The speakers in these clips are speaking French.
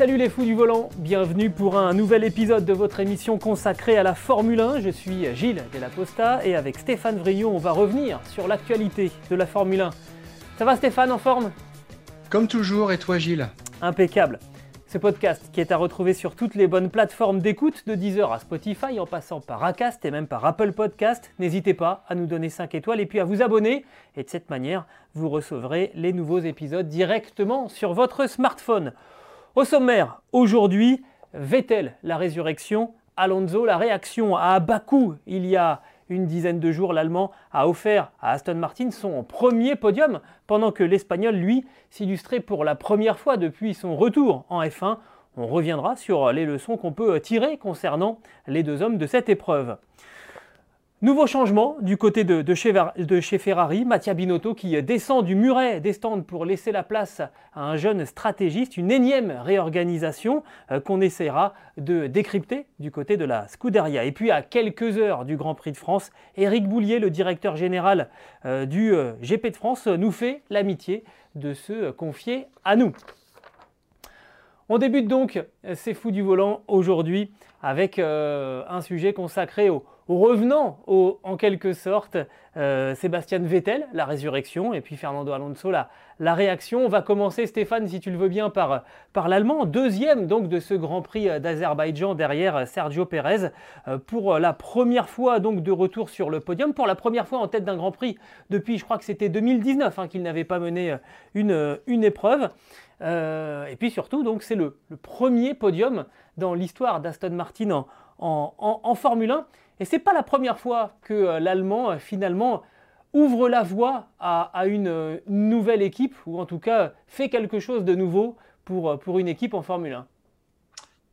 Salut les fous du volant, bienvenue pour un nouvel épisode de votre émission consacrée à la Formule 1. Je suis Gilles Delaposta et avec Stéphane Vrillon, on va revenir sur l'actualité de la Formule 1. Ça va Stéphane, en forme? Comme toujours, et toi Gilles? Impeccable. Ce podcast qui est à retrouver sur toutes les bonnes plateformes d'écoute, de Deezer à Spotify, en passant par Acast et même par Apple Podcast. N'hésitez pas à nous donner 5 étoiles et puis à vous abonner. Et de cette manière, vous recevrez les nouveaux épisodes directement sur votre smartphone. Au sommaire, aujourd'hui, Vettel, la résurrection, Alonso, la réaction à Bakou. Il y a une dizaine de jours, l'Allemand a offert à Aston Martin son premier podium, pendant que l'Espagnol, lui, s'illustrait pour la première fois depuis son retour en F1. On reviendra sur les leçons qu'on peut tirer concernant les deux hommes de cette épreuve. Nouveau changement du côté de, chez, Ferrari, Mattia Binotto qui descend du muret des stands pour laisser la place à un jeune stratégiste, une énième réorganisation euh, qu'on essaiera de décrypter du côté de la Scuderia. Et puis à quelques heures du Grand Prix de France, Éric Boulier, le directeur général euh, du euh, GP de France, nous fait l'amitié de se confier à nous. On débute donc ces fous du volant aujourd'hui avec un sujet consacré au, revenant en quelque sorte euh, Sébastien Vettel, la résurrection, et puis Fernando Alonso, la, réaction. On va commencer, Stéphane, si tu le veux bien, par, l'Allemand, deuxième donc de ce Grand Prix d'Azerbaïdjan derrière Sergio Pérez, euh, pour la première fois donc de retour sur le podium, pour la première fois en tête d'un Grand Prix depuis, je crois que c'était 2019, hein, qu'il n'avait pas mené une, épreuve. Euh, et puis surtout, donc c'est le, premier podium dans l'histoire d'Aston Martin en Formule 1. Et ce n'est pas la première fois que euh, l'Allemand, euh, finalement, ouvre la voie à, une euh, nouvelle équipe, ou en tout cas fait quelque chose de nouveau pour, pour une équipe en Formule 1.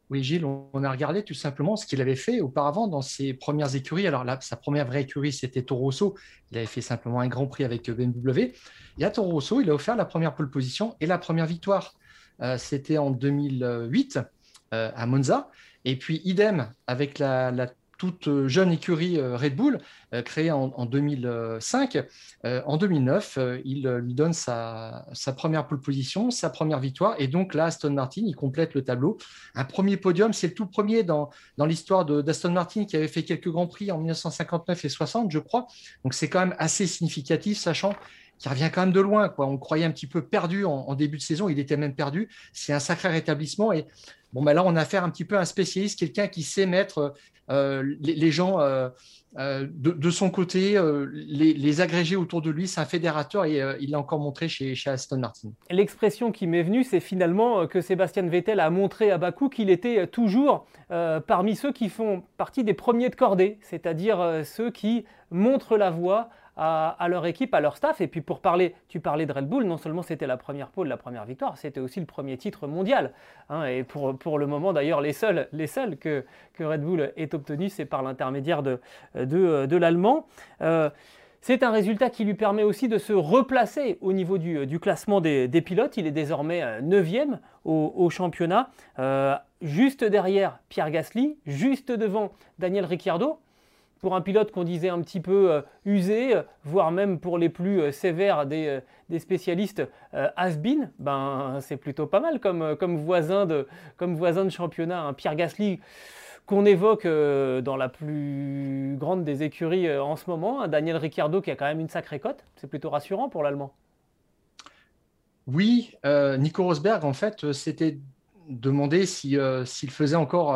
Oui, Gilles, on a regardé tout simplement ce qu'il avait fait auparavant dans ses premières écuries. Alors là, sa première vraie écurie, c'était Toro Rosso. Il avait fait simplement un Grand Prix avec BMW. Et à Toro Rosso, il a offert la première pole position et la première victoire. c'était en 2008 à Monza. Et puis, idem avec la, la toute euh, jeune écurie euh, Red Bull, euh, créée en, 2005. en 2009, il lui donne sa, première pole position, sa première victoire. Et donc là, Aston Martin, il complète le tableau. Un premier podium, c'est le tout premier dans, dans l'histoire d'Aston Martin qui avait fait quelques grands prix en 1959 et 60, je crois. Donc c'est quand même assez significatif, sachant qu'il revient quand même de loin. Quoi. On croyait un petit peu perdu en, début de saison, il était même perdu. C'est un sacré rétablissement. Et bon, ben là, on a affaire un petit peu à un spécialiste, quelqu'un qui sait mettre euh, les, gens euh, euh, de, son côté, les, agrégés autour de lui, c'est un fédérateur et il l'a encore montré chez, chez Aston Martin. L'expression qui m'est venue, c'est finalement que Sébastien Vettel a montré à Bakou qu'il était toujours parmi ceux qui font partie des premiers de cordée, c'est-à-dire ceux qui montrent la voie à, leur équipe, à leur staff. Et puis pour parler, tu parlais de Red Bull, non seulement c'était la première pole, la première victoire, c'était aussi le premier titre mondial. Hein. et pour, pour, le moment d'ailleurs, les seuls, les seuls que, que Red Bull ait obtenus, c'est par l'intermédiaire de, de, l'Allemand. Euh, c'est un résultat qui lui permet aussi de se replacer au niveau du, du classement des, des, pilotes. Il est désormais 9e euh, au, au championnat, euh, juste derrière Pierre Gasly, juste devant Daniel Ricciardo pour un pilote qu'on disait un petit peu euh, usé, voire même pour les plus euh, sévères des, euh, spécialistes has-been, ben, c'est plutôt pas mal comme, voisin, de, championnat. Un Pierre Gasly qu'on évoque dans la plus grande des écuries en ce moment, un Daniel Ricciardo qui a quand même une sacrée cote, c'est plutôt rassurant pour l'Allemand. Oui, Nico Rosberg, en fait, s'était demandé s'il faisait encore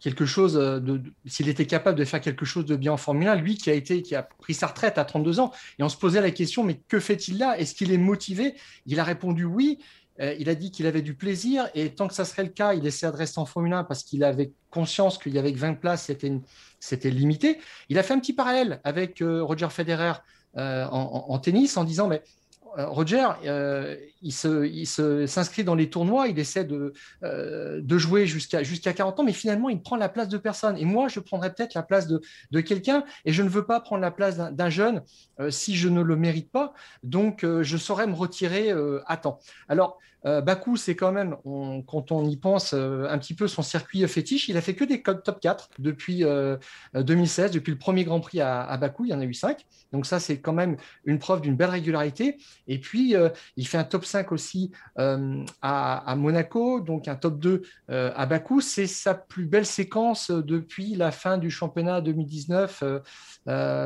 quelque chose euh, de, s'il était capable de faire quelque chose de bien en Formule 1, lui qui a été qui a pris sa retraite à 32 ans et on se posait la question mais que fait-il là? Est-ce qu'il est motivé? Il a répondu oui. il a dit qu'il avait du plaisir et tant que ça serait le cas, il essaie de rester en Formule 1 parce qu'il avait conscience qu'il y avait que 20 places, c'était limité. Il a fait un petit parallèle avec Roger Federer en, tennis en disant mais euh, Roger, euh, il s'inscrit dans les tournois, il essaie de, euh, jouer jusqu'à 40 ans, mais finalement, il prend la place de personne. Et moi, je prendrais peut-être la place de, quelqu'un, et je ne veux pas prendre la place d'un jeune si je ne le mérite pas. Donc, je saurais me retirer à temps. Alors, euh, Bakou, c'est quand même, quand on y pense, euh, un petit peu son circuit fétiche. Il a fait que des top 4 depuis 2016, euh, depuis le premier Grand Prix à, Bakou, il y en a eu 5. Donc ça, c'est quand même une preuve d'une belle régularité. Et puis, il fait un top 5 aussi à, Monaco, donc un top 2 à Bakou. C'est sa plus belle séquence depuis la fin du championnat 2019,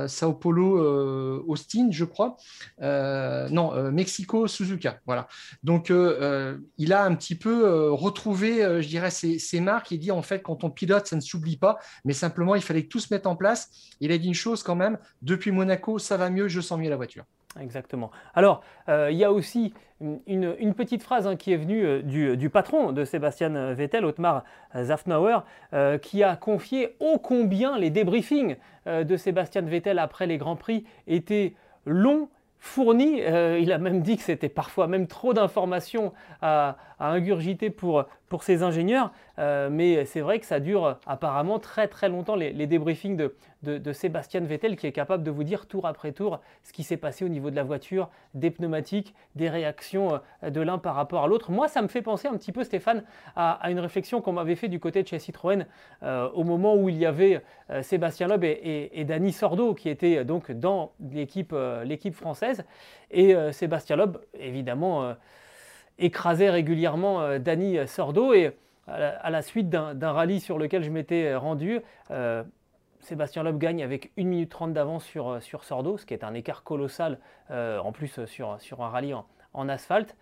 Sao Paulo, Austin, je crois. non, Mexico, Suzuka. Voilà. Donc, euh, il a un petit peu euh, retrouvé, euh, je dirais, ses, marques. Il dit en fait, quand on pilote, ça ne s'oublie pas, mais simplement, il fallait que tout se mette en place. Il a dit une chose quand même depuis Monaco, ça va mieux, je sens mieux la voiture. Exactement. Alors, il y a aussi une, petite phrase hein, qui est venue du, patron de Sébastien Vettel, Otmar Zafnauer, qui a confié ô combien les débriefings de Sébastien Vettel après les Grands Prix étaient longs fourni. Euh, il a même dit que c'était parfois même trop d'informations à, ingurgiter pour, pour ingénieurs. Euh, mais c'est vrai que ça dure apparemment très très longtemps les, débriefings de, de, Sébastien Vettel qui est capable de vous dire tour après tour ce qui s'est passé au niveau de la voiture, des pneumatiques, des réactions euh, de l'un par rapport à l'autre. Moi, ça me fait penser un petit peu, Stéphane, à, une réflexion qu'on m'avait fait du côté de chez Citroën au moment où il y avait Sébastien Loeb et, et, Sordo qui étaient donc dans l'équipe française. Et euh, Sébastien Loeb, évidemment, euh, écrasait régulièrement euh, Dany Sordo. Et à la, suite d'un rallye sur lequel je m'étais rendu, Sébastien Loeb gagne avec 1 minute 30 d'avance sur, sur Sordo, ce qui est un écart colossal, en plus sur, un rallye en, asphalte.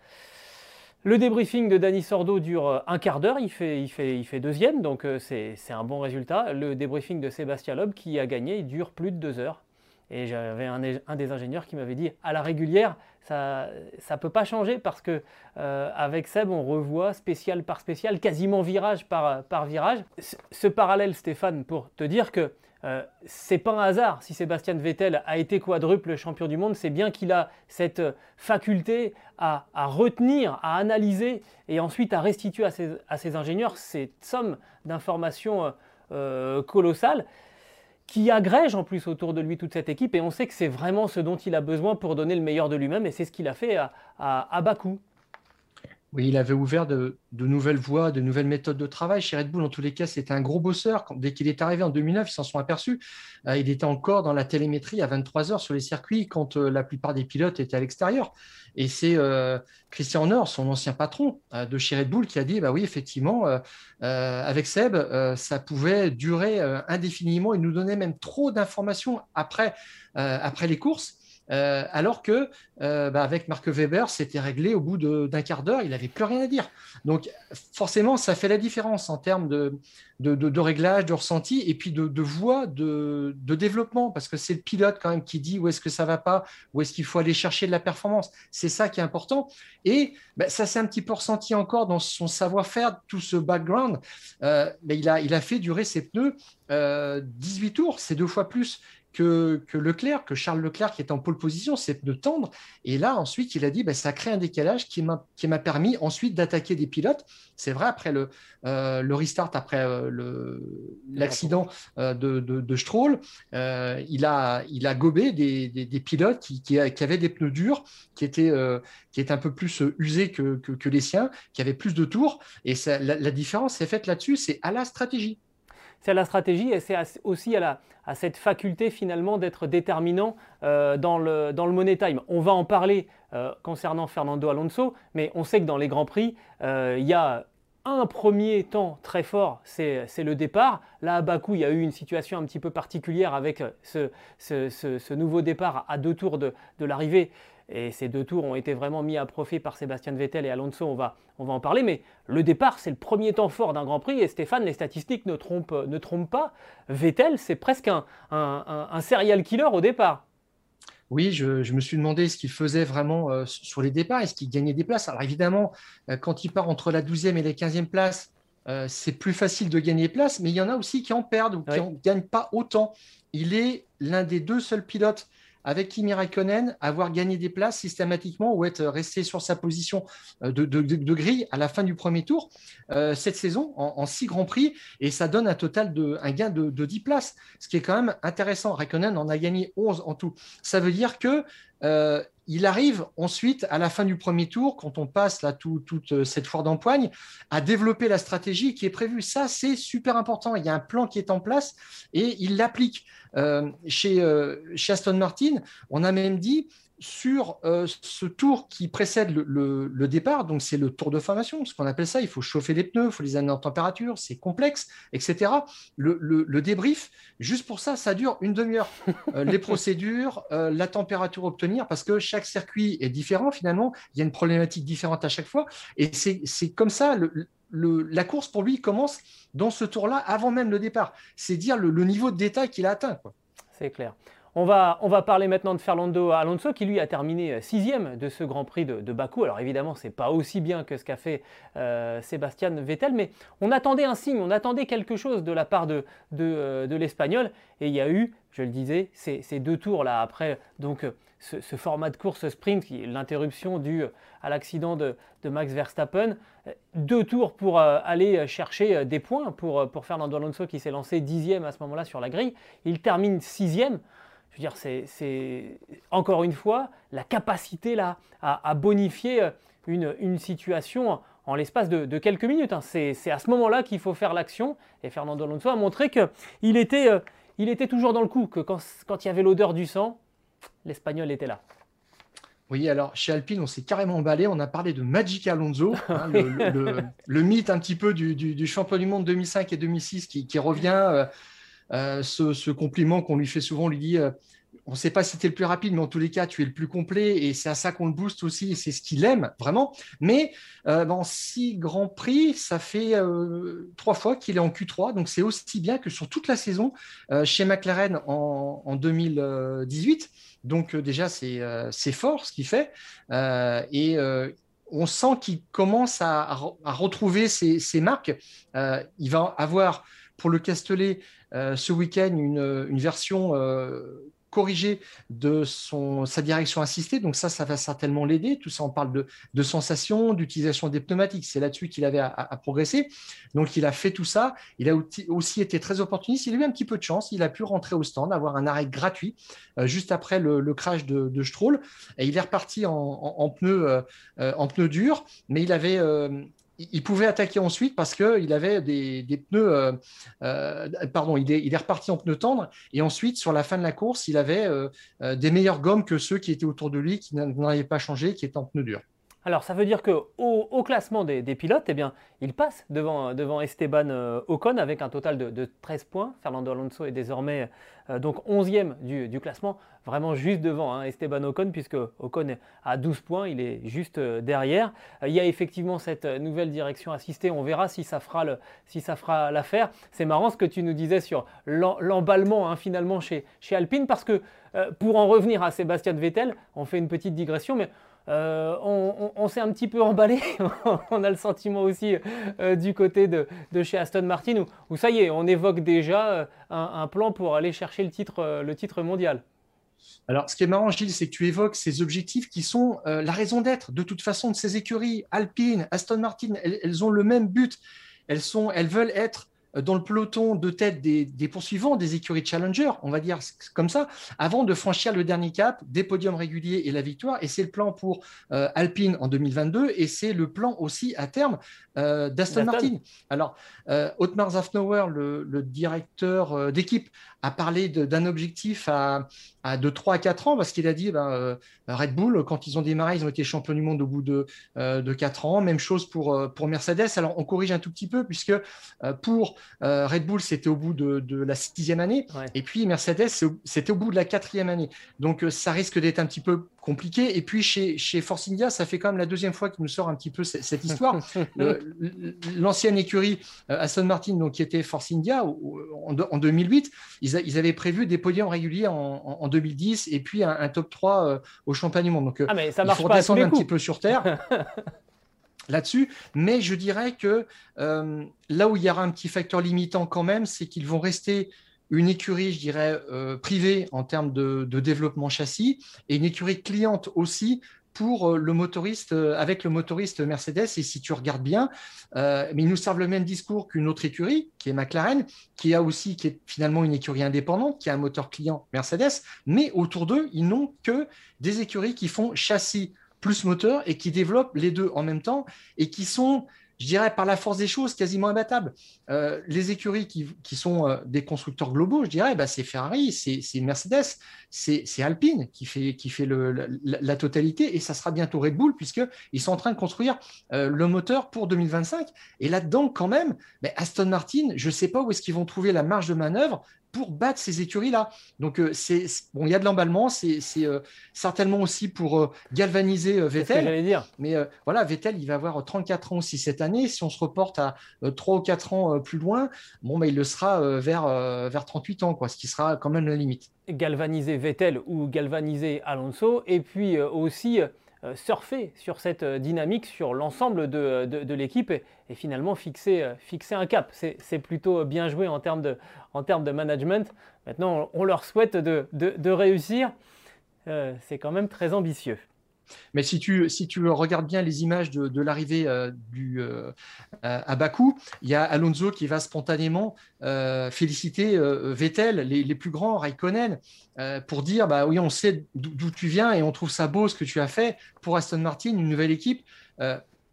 Le débriefing de Dany Sordo dure un quart d'heure, il fait, deuxième, donc c'est un bon résultat. Le débriefing de Sébastien Loeb, qui a gagné, dure plus de deux heures. Et j'avais un, des ingénieurs qui m'avait dit à la régulière, ça ne peut pas changer parce que euh, avec Seb, on revoit spécial par spécial, quasiment virage par, par virage. Ce, parallèle, Stéphane, pour te dire que euh, c'est pas un hasard si Sébastien Vettel a été quadruple champion du monde, c'est bien qu'il a cette faculté à, retenir, à analyser et ensuite à restituer à ses, à ses ingénieurs cette somme d'informations euh, colossales qui agrège en plus autour de lui toute cette équipe et on sait que c'est vraiment ce dont il a besoin pour donner le meilleur de lui-même et c'est ce qu'il a fait à, à, Bakou. Oui, il avait ouvert de, nouvelles voies, de nouvelles méthodes de travail. Chez Red Bull, en tous les cas, c'était un gros bosseur. dès qu'il est arrivé en 2009, ils s'en sont aperçus. Euh, il était encore dans la télémétrie à 23 heures sur les circuits quand euh, la plupart des pilotes étaient à l'extérieur. Et c'est euh, Christian Horner, son ancien patron de chez Red Bull, qui a dit bah oui, effectivement, avec Seb, ça pouvait durer indéfiniment. Il nous donnait même trop d'informations après les courses. Euh, alors que euh, bah, avec Marc Weber, c'était réglé au bout d'un quart d'heure, il n'avait plus rien à dire. Donc forcément, ça fait la différence en termes de, de, réglage, de ressenti, et puis de, voie de, développement, parce que c'est le pilote quand même qui dit où est-ce que ça va pas, où est-ce qu'il faut aller chercher de la performance. C'est ça qui est important. Et bah, ça s'est un petit peu ressenti encore dans son savoir-faire, tout ce background. Euh, a, il a fait durer ses pneus 18 tours, c'est deux fois plus que, Leclerc, que Charles Leclerc qui est en pole position, c'est de tendre. Et là, ensuite, il a dit, ben, ça crée un décalage qui m'a permis ensuite d'attaquer des pilotes. C'est vrai, après le, euh, restart, après euh, l'accident euh, de, de, Stroll, il, a, il a gobé des, des, pilotes qui, qui, avaient des pneus durs, qui étaient, qui étaient un peu plus usés que, que, les siens, qui avaient plus de tours. Et la, la différence est faite là-dessus, c'est à la stratégie c'est à la stratégie et c'est aussi à, cette faculté finalement d'être déterminant euh, dans, le, dans le money time. On va en parler euh, concernant Fernando Alonso, mais on sait que dans les Grands Prix, euh, il y a un premier temps très fort, c'est le départ. Là, à Bakou, il y a eu une situation un petit peu particulière avec ce, ce, ce, nouveau départ à deux tours de, de l'arrivée et ces deux tours ont été vraiment mis à profit par Sébastien Vettel et Alonso, on va, on va en parler. Mais le départ, c'est le premier temps fort d'un Grand Prix. Et Stéphane, les statistiques ne trompent, ne pas. Vettel, c'est presque un, un, serial killer au départ. Oui, je, me suis demandé ce qu'il faisait vraiment sur les départs. Est-ce qu'il gagnait des places? Alors évidemment, quand il part entre la 12e et la 15e place, c'est plus facile de gagner des places, mais il y en a aussi qui en perdent ou qui ne gagnent pas autant. Il est l'un des deux seuls pilotes avec Kimi Raikkonen, avoir gagné des places systématiquement ou être resté sur sa position euh, de, grille à la fin du premier tour euh, cette saison en, six grands prix et ça donne un total de un gain de, 10 places, ce qui est quand même intéressant. Raikkonen en a gagné 11 en tout. Ça veut dire que euh, il arrive ensuite, à la fin du premier tour, quand on passe toute cette foire d'empoigne, à développer la stratégie qui est prévue. Ça, c'est super important. Il y a un plan qui est en place et il l'applique. Euh, chez, euh, chez, Aston Martin, on a même dit sur euh, ce tour qui précède le, départ, donc c'est le tour de formation, ce qu'on appelle ça, il faut chauffer les pneus, il faut les amener en température, c'est complexe, etc. Le, débrief, juste pour ça, ça dure une demi-heure. les procédures, la température à obtenir, parce que chaque circuit est différent finalement, il y a une problématique différente à chaque fois, et c'est comme ça, la course pour lui commence dans ce tour-là avant même le départ. C'est dire le, niveau de détail qu'il a atteint. C'est clair. On va, on va, parler maintenant de Fernando Alonso qui lui a terminé euh, sixième de ce Grand Prix de, Bakou. Alors évidemment, ce n'est pas aussi bien que ce qu'a fait euh, Sébastien Vettel, mais on attendait un signe, on attendait quelque chose de la part de, de, euh, l'Espagnol. Et il y a eu, je le disais, ces, deux tours là après donc ce, format de course sprint, l'interruption due à l'accident de, Max Verstappen. Deux tours pour aller chercher des points pour, pour Fernando Alonso qui s'est lancé dixième à ce moment-là sur la grille. Il termine sixième. Je veux dire, c'est encore une fois la capacité là à, bonifier une, une, situation en l'espace de, quelques minutes. Hein. C'est à ce moment-là qu'il faut faire l'action. Et Fernando Alonso a montré qu'il était, euh, il était toujours dans le coup, que quand, quand il y avait l'odeur du sang, l'Espagnol était là. Oui, alors chez Alpine, on s'est carrément emballé. On a parlé de Magic Alonso, hein, le, mythe un petit peu du, champion du monde 2005 et 2006 qui, revient. Euh, euh, ce, compliment qu'on lui fait souvent, on lui dit euh, on ne sait pas si tu es le plus rapide, mais en tous les cas, tu es le plus complet et c'est à ça qu'on le booste aussi. C'est ce qu'il aime vraiment. Mais euh, dans six grands prix, ça fait euh, trois fois qu'il est en Q3. Donc c'est aussi bien que sur toute la saison chez McLaren en, 2018. Donc déjà, c'est fort ce qu'il fait. et on sent qu'il commence à, retrouver ses, marques. il va avoir pour le Castellet ce week-end une, version corriger de son, sa direction assistée. Donc ça, ça va certainement l'aider. Tout ça, on parle de, de sensations, d'utilisation des pneumatiques. C'est là-dessus qu'il avait à, progresser. Donc il a fait tout ça. Il a aussi été très opportuniste. Il a eu un petit peu de chance. Il a pu rentrer au stand, avoir un arrêt gratuit euh, juste après le, crash de, Stroll. Et il est reparti en, en, pneu, euh, euh, en pneu dur, mais il avait il pouvait attaquer ensuite parce qu'il avait des, pneus. Euh, euh, pardon, il est, reparti en pneus tendres. Et ensuite, sur la fin de la course, il avait euh, des meilleures gommes que ceux qui étaient autour de lui, qui n'avaient pas changé, qui étaient en pneus durs. Alors ça veut dire qu'au au classement des, pilotes, eh bien, il passe devant, Esteban euh, Ocon avec un total de, 13 points. Fernando Alonso est désormais euh, donc 11e du, classement, vraiment juste devant hein, Esteban Ocon, puisque Ocon a 12 points, il est juste euh, derrière. il y a effectivement cette nouvelle direction assistée, on verra si ça fera, si ça fera l'affaire. C'est marrant ce que tu nous disais sur l'emballement hein, finalement chez, chez Alpine, parce que pour en revenir à Sébastien Vettel, on fait une petite digression, mais euh, on, s'est un petit peu emballé. on a le sentiment aussi euh, du côté de, chez Aston Martin où, ça y est, on évoque déjà euh, un, plan pour aller chercher le titre, mondial. Alors, ce qui est marrant, Gilles, c'est que tu évoques ces objectifs qui sont la raison d'être, de toute façon, de ces écuries. Alpine, Aston Martin, elles, elles, ont le même but. Elles, sont, elles veulent être dans le peloton de tête des, poursuivants, des écuries Challenger, on va dire comme ça, avant de franchir le dernier cap des podiums réguliers et la victoire. Et c'est le plan pour euh, Alpine en 2022 et c'est le plan aussi à terme euh, d'Aston Martin. Alors, euh, Otmar Zafnauer, le, directeur euh, d'équipe, a parlé d'un objectif à, de 3 à 4 ans parce qu'il a dit ben, Red Bull, quand ils ont démarré, ils ont été champions du monde au bout de, de 4 ans. Même chose pour, pour Mercedes. Alors, on corrige un tout petit peu puisque pour Red Bull, c'était au bout de, la sixième année. Et puis Mercedes, c'était au bout de la quatrième année. Donc ça risque d'être un petit peu compliqué. Et puis chez, chez Force India, ça fait quand même la deuxième fois qu'il nous sort un petit peu cette, histoire. L'ancienne écurie Aston Martin, donc, qui était Force India en, 2008, ils, avaient prévu des podiums réguliers en, 2010 et puis un, top 3 au championnat du monde. Donc ah, mais ça marche il faut redescendre un petit peu sur Terre. là-dessus. Mais je dirais que euh, là où il y aura un petit facteur limitant quand même, c'est qu'ils vont rester une écurie, je dirais, euh, privée en termes de, développement châssis et une écurie cliente aussi pour euh, le motoriste, avec le motoriste Mercedes. Et si tu regardes bien, ils nous servent le même discours qu'une autre écurie, qui est McLaren, qui a aussi, qui est finalement une écurie indépendante, qui a un moteur client Mercedes, mais autour d'eux, ils n'ont que des écuries qui font châssis plus moteur et qui développent les deux en même temps et qui sont, je dirais, par la force des choses, quasiment imbattables. Euh, les écuries qui, sont euh, des constructeurs globaux, je dirais, bah, c'est Ferrari, c'est Mercedes, c'est Alpine qui fait, la, totalité et ça sera bientôt Red Bull puisqu'ils sont en train de construire euh, le moteur pour 2025. Et là-dedans, quand même, Aston Martin, je ne sais pas où est-ce qu'ils vont trouver la marge de manœuvre pour battre ces écuries-là. Donc, euh, c'est bon, il y a de l'emballement, c'est euh, certainement aussi pour euh, galvaniser Vettel. dire. Mais voilà, Vettel, il va avoir 34 ans aussi cette année. Si on se reporte à 3 ou 4 ans plus loin, bon, bah, il le sera vers, vers 38 ans, quoi, ce qui sera quand même la limite. Galvaniser Vettel ou galvaniser Alonso, et puis aussi surfer sur cette euh, dynamique sur l'ensemble de, de, l'équipe et, finalement fixer, euh, un cap. C'est plutôt bien joué en termes de, management. Maintenant, on leur souhaite de réussir. C'est quand même très ambitieux. Mais si tu, si tu regardes bien les images de, l'arrivée euh, du euh, à Bakou, il y a Alonso qui va spontanément euh, féliciter Vettel, les, plus grands, Raikkonen, pour dire bah oui, on sait d'où tu viens et on trouve ça beau ce que tu as fait pour Aston Martin, une nouvelle équipe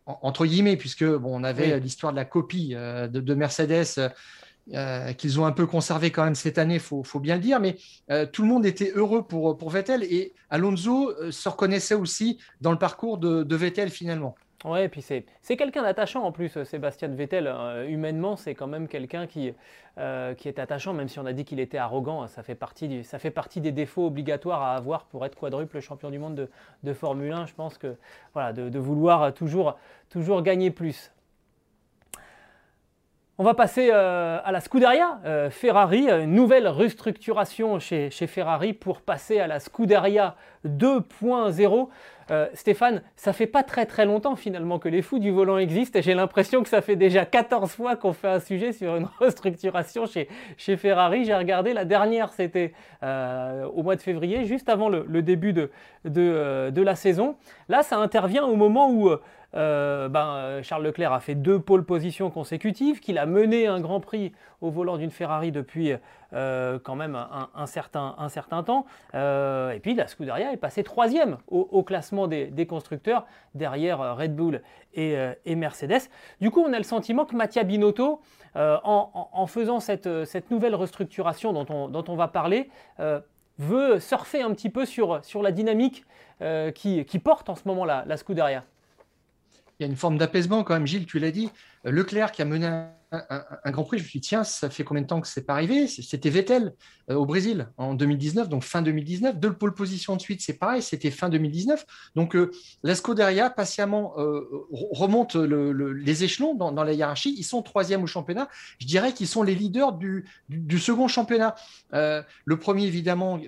entre guillemets, puisque bon, on avait l'histoire de la copie de, de, Mercedes euh, qu'ils ont un peu conservé quand même cette année, il faut, bien le dire, mais euh, tout le monde était heureux pour, Vettel et Alonso euh, se reconnaissait aussi dans le parcours de, Vettel finalement. Ouais, et puis c'est, quelqu'un d'attachant en plus, Sébastien Vettel. humainement, c'est quand même quelqu'un qui, qui est attachant, même si on a dit qu'il était arrogant. Ça fait, partie ça fait partie des défauts obligatoires à avoir pour être quadruple champion du monde de, de Formule 1. Je pense que voilà, de, de vouloir toujours, toujours gagner plus. On va passer euh, à la Scuderia euh, Ferrari, une nouvelle restructuration chez, Ferrari pour passer à la Scuderia 2.0. Euh, Stéphane, ça fait pas très très longtemps finalement que les fous du volant existent et j'ai l'impression que ça fait déjà 14 fois qu'on fait un sujet sur une restructuration chez, Ferrari. J'ai regardé, la dernière c'était au mois de février, juste avant le, début de, la saison. Là, ça intervient au moment où euh, ben, euh, Charles Leclerc a fait deux pôles positions consécutives, qu'il a mené un Grand Prix au volant d'une Ferrari depuis euh, quand même un, certain, un certain, temps. et puis la Scuderia est passée troisième au, classement des, constructeurs, derrière Red Bull et, Mercedes. Du coup, on a le sentiment que Mattia Binotto, en, faisant cette, cette, nouvelle restructuration dont on, dont on va parler, veut surfer un petit peu sur, sur la dynamique qui, qui, porte en ce moment la, la Scuderia il y a une forme d'apaisement quand même, Gilles, tu l'as dit. Leclerc qui a mené un Grand Prix, je me suis dit, tiens, ça fait combien de temps que c'est pas arrivé? C'était Vettel euh, au Brésil en 2019, donc fin 2019. Deux pole position de suite, c'est pareil, c'était fin 2019. Donc euh, la patiemment euh, remonte les échelons dans, la hiérarchie. Ils sont troisième au championnat. Je dirais qu'ils sont les leaders du, second championnat. le premier, évidemment,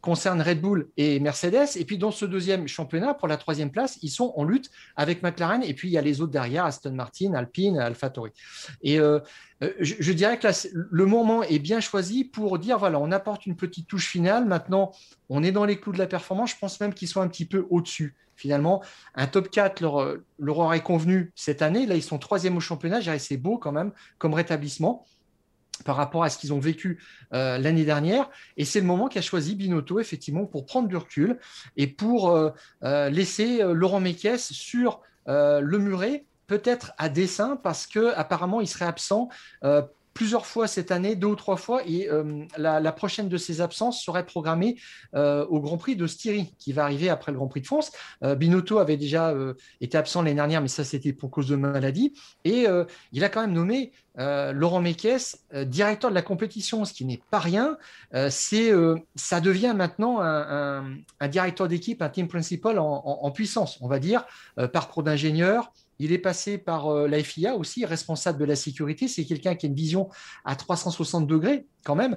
concerne Red Bull et Mercedes. Et puis dans ce deuxième championnat, pour la troisième place, ils sont en lutte avec McLaren. Et puis il y a les autres derrière, Aston Martin, Alpine, AlphaTauri. Et euh, euh, je, dirais que le moment est bien choisi pour dire voilà, on apporte une petite touche finale. Maintenant, on est dans les clous de la performance. Je pense même qu'ils sont un petit peu au-dessus. Finalement, un top 4 leur, leur, aurait convenu cette année. Là, ils sont troisième au championnat. C'est beau quand même comme rétablissement par rapport à ce qu'ils ont vécu euh, l'année dernière. Et c'est le moment qu'a choisi Binotto, effectivement, pour prendre du recul et pour laisser Laurent Mekies sur le muret peut-être à dessein parce que apparemment il serait absent euh, plusieurs fois cette année, deux ou trois fois, et la, prochaine de ses absences serait programmée au Grand Prix de Styrie, qui va arriver après le Grand Prix de France. Binotto avait déjà été absent l'année dernière, mais ça c'était pour cause de maladie, et il a quand même nommé Laurent Mekies, directeur de la compétition, ce qui n'est pas rien. c'est, ça devient maintenant un, directeur d'équipe, un team principal en, en, puissance, on va dire, parcours d'ingénieur, il est passé par euh, la FIA aussi, responsable de la sécurité. C'est quelqu'un qui a une vision à 360 degrés quand même.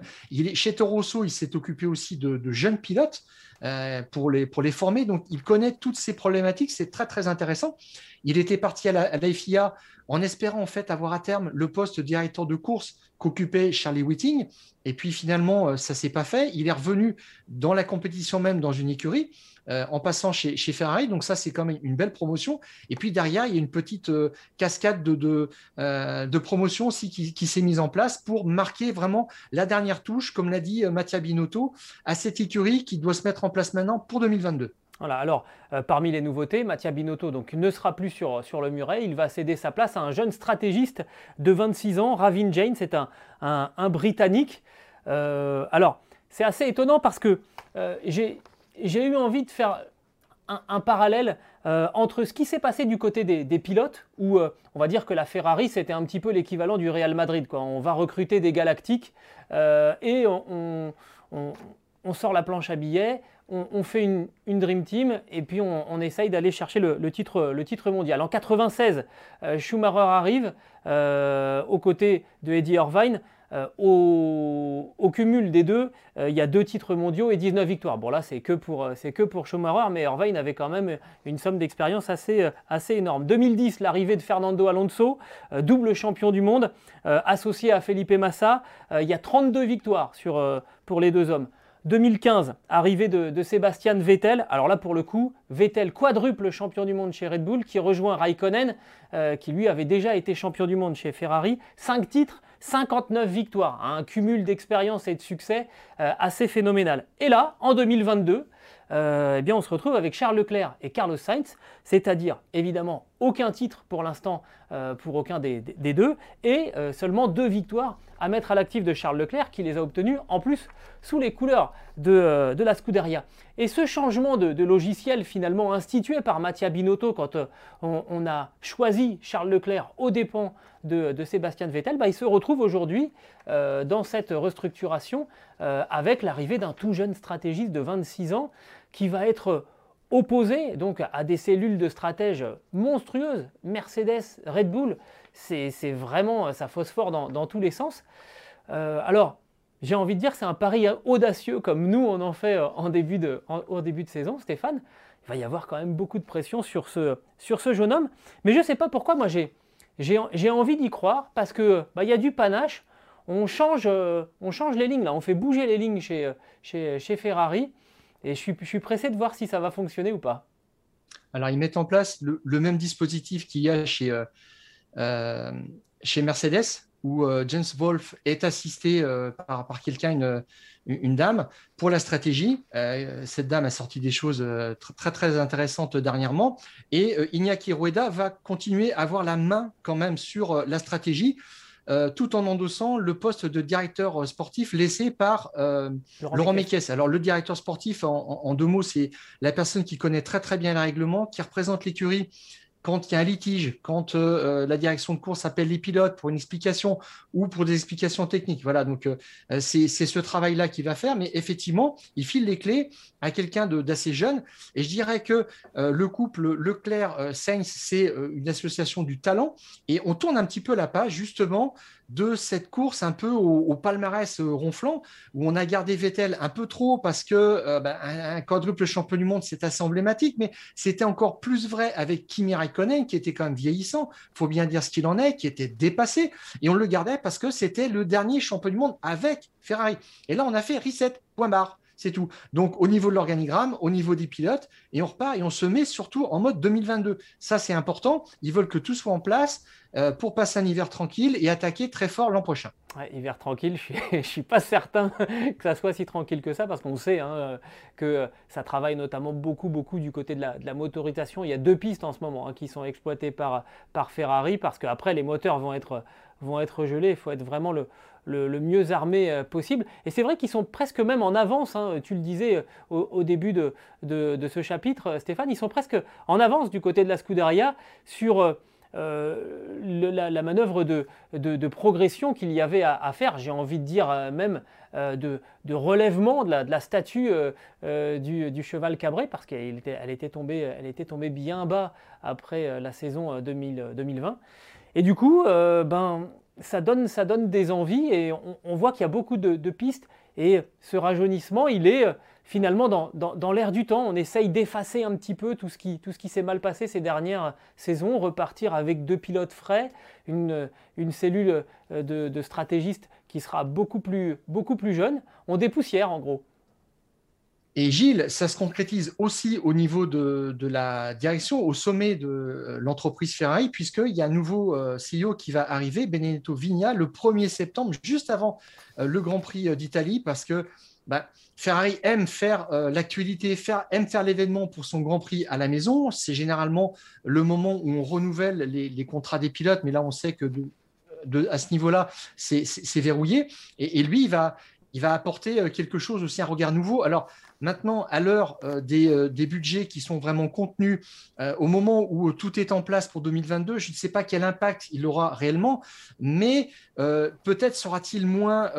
Chez Toro Rosso, il s'est occupé aussi de, jeunes pilotes euh, pour, les, pour les former. Donc, il connaît toutes ces problématiques. C'est très, très intéressant. Il était parti à la, FIA en espérant en fait avoir à terme le poste de directeur de course qu'occupait Charlie Whiting. Et puis finalement, euh, ça s'est pas fait. Il est revenu dans la compétition même dans une écurie. Euh, en passant chez, Ferrari. Donc ça, c'est quand même une belle promotion. Et puis derrière, il y a une petite euh, cascade de, de, promotion aussi qui, s'est mise en place pour marquer vraiment la dernière touche, comme l'a dit Mattia Binotto, à cette écurie qui doit se mettre en place maintenant pour 2022. Alors parmi les nouveautés, Mattia Binotto ne sera plus sur, le muret, il va céder sa place à un jeune stratégiste de 26 ans, Ravin Jane, c'est un, Britannique. alors, c'est assez étonnant parce que j'ai j'ai eu envie de faire un, parallèle euh, entre ce qui s'est passé du côté des, pilotes, où euh, on va dire que la Ferrari c'était un petit peu l'équivalent du Real Madrid. On va recruter des galactiques euh, et on, sort la planche à billets, on, fait une, Dream Team et puis on, essaye d'aller chercher le, titre, mondial. En 96, Schumacher arrive aux côtés de Eddie Irvine. Euh, au, cumul des deux, euh, il y a deux titres mondiaux et 19 victoires. Bon là, c'est que pour, euh, c'est que pour Schumacher, mais Irvine avait quand même une somme d'expérience assez, assez énorme. 2010, l'arrivée de Fernando Alonso, double champion du monde, associé à Felipe Massa. il y a 32 victoires pour les deux hommes. 2015, arrivée de, Sébastien Vettel. Alors là, pour le coup, Vettel quadruple champion du monde chez Red Bull, qui rejoint Raikkonen, qui lui avait déjà été champion du monde chez Ferrari. Cinq titres, 59 victoires, un cumul d'expérience et de succès euh, assez phénoménal. Et là, en 2022, euh, eh on se retrouve avec Charles Leclerc et Carlos Sainz, c'est-à-dire évidemment aucun titre pour l'instant euh, pour aucun des, deux, et seulement deux victoires à mettre à l'actif de Charles Leclerc qui les a obtenues en plus sous les couleurs de, la Scuderia. Et ce changement de, logiciel finalement institué par Mattia Binotto quand on, a choisi Charles Leclerc aux dépens de, Sébastien Vettel, bah, il se retrouve aujourd'hui euh, dans cette restructuration euh, avec l'arrivée d'un tout jeune stratégiste de 26 ans qui va être opposé donc à des cellules de stratèges monstrueuses, Mercedes, Red Bull, c'est vraiment, ça phosphore dans, tous les sens. Euh, alors, j'ai envie de dire, c'est un pari audacieux comme nous on en fait en début de, au début de saison, Stéphane. Il va y avoir quand même beaucoup de pression sur ce, sur ce jeune homme. Mais je ne sais pas pourquoi, moi j'ai j'ai envie d'y croire parce que bah, y a du panache. On change, euh, on change les lignes là, on fait bouger les lignes chez, chez, Ferrari et je suis, je suis, pressé de voir si ça va fonctionner ou pas. Alors ils mettent en place le, même dispositif qu'il y a chez, euh, euh, chez Mercedes où James Wolf est assisté par, par quelqu'un, une, une, dame, pour la stratégie. cette dame a sorti des choses très, très intéressantes dernièrement. Et Iñaki Rueda va continuer à avoir la main quand même sur la stratégie. tout en endossant le poste de directeur sportif laissé par Laurent, Laurent Alors, le directeur sportif, en, en deux mots, c'est la personne qui connaît très très bien les règlements, qui représente l'écurie quand il y a un litige, quand euh, euh, la direction de course appelle les pilotes pour une explication ou pour des explications techniques. Voilà, donc euh, c'est ce travail-là qu'il va faire, mais effectivement, il file les clés à quelqu'un d'assez jeune. Et je dirais que le couple Leclerc-Sainz, c'est une association du talent, et on tourne un petit peu la page justement de cette course un peu au, palmarès euh, ronflant, où on a gardé Vettel un peu trop parce que euh, bah, un, quadruple champion du monde, c'est assez emblématique, mais c'était encore plus vrai avec Kimi Raikkonen, qui était quand même vieillissant, faut bien dire ce qu'il en est, qui était dépassé, et on le gardait parce que c'était le dernier champion du monde avec Ferrari. Et là, on a fait reset, point barre. C'est tout. Donc, au niveau de l'organigramme, au niveau des pilotes, et on repart et on se met surtout en mode 2022. Ça, c'est important. Ils veulent que tout soit en place euh, pour passer un hiver tranquille et attaquer très fort l'an prochain. hiver tranquille, je ne suis, pas certain que ça soit si tranquille que ça, parce qu'on sait hein, que ça travaille notamment beaucoup, beaucoup du côté de la, motorisation. Il y a deux pistes en ce moment hein, qui sont exploitées par, par Ferrari, parce qu'après, les moteurs vont être vont être gelés. Il faut être vraiment le, mieux armé possible. Et c'est vrai qu'ils sont presque même en avance, hein. tu le disais au, début de, ce chapitre, Stéphane, ils sont presque en avance du côté de la Scuderia sur euh, la, manœuvre de, progression qu'il y avait à, faire, j'ai envie de dire euh, même euh, de, relèvement de la, statue du, cheval cabré, parce qu'elle était, tombée, était tombée bien bas après la saison 2020. Et du coup, ben, ça, donne, ça donne des envies et on, voit qu'il y a beaucoup de, pistes. Et ce rajeunissement, il est finalement, dans, l'air du temps, on essaye d'effacer un petit peu tout ce qui, s'est mal passé ces dernières saisons, repartir avec deux pilotes frais, une, cellule euh, de, stratégistes qui sera beaucoup plus, beaucoup plus jeune. On dépoussière en gros. Et Gilles, ça se concrétise aussi au niveau de, la direction, au sommet de euh, l'entreprise Ferrari, puisqu'il y a un nouveau euh, CEO qui va arriver, Benedetto Vigna, le 1er septembre, juste avant le Grand Prix d'Italie, parce que bah, Ferrari aime faire euh, l'actualité, aime faire l'événement pour son Grand Prix à la maison. C'est généralement le moment où on renouvelle les, contrats des pilotes, mais là, on sait que à ce niveau-là, c'est verrouillé. Et, lui, il va, il va apporter euh, quelque chose aussi, un regard nouveau. Alors maintenant, à l'heure euh, des, budgets qui sont vraiment contenus, au moment où tout est en place pour 2022, je ne sais pas quel impact il aura réellement, mais peut-être sera-t-il moins